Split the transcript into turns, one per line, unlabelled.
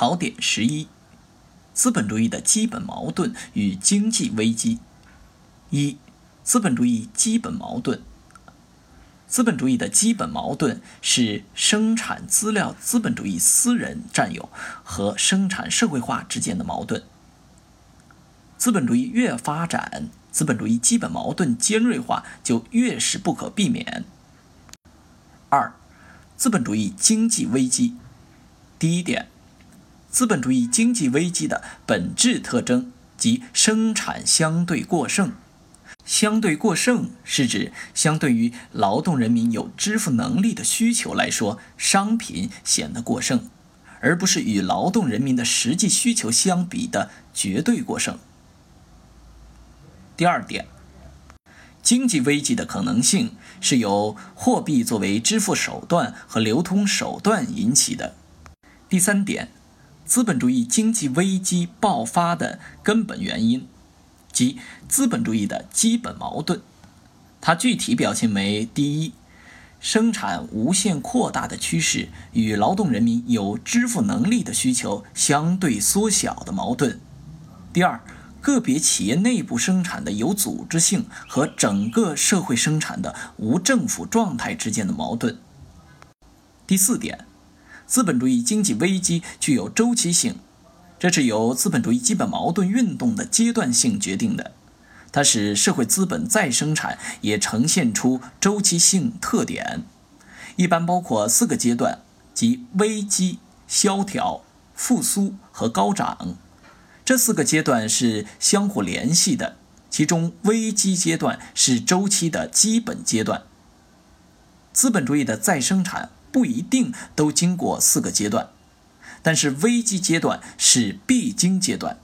考点十一：资本主义的基本矛盾与经济危机。一、资本主义基本矛盾。资本主义的基本矛盾是生产资料资本主义私人占有和生产社会化之间的矛盾。资本主义越发展，资本主义基本矛盾尖锐化就越是不可避免。二、资本主义经济危机。第一点，资本主义经济危机的本质特征即生产相对过剩。相对过剩是指，相对于劳动人民有支付能力的需求来说，商品显得过剩，而不是与劳动人民的实际需求相比的绝对过剩。第二点，经济危机的可能性是由货币作为支付手段和流通手段引起的。第三点，资本主义经济危机爆发的根本原因。即资本主义的基本矛盾，它具体表现为：第一，生产无限扩大的趋势与劳动人民有支付能力的需求相对缩小的矛盾；第二，个别企业内部生产的有组织性和整个社会生产的无政府状态之间的矛盾；第四点，资本主义经济危机具有周期性。这是由资本主义基本矛盾运动的阶段性决定的，它使社会资本再生产也呈现出周期性特点，一般包括四个阶段，即危机、萧条、复苏和高涨。这四个阶段是相互联系的，其中危机阶段是周期的基本阶段。资本主义的再生产不一定都经过四个阶段。但是危机阶段是必经阶段。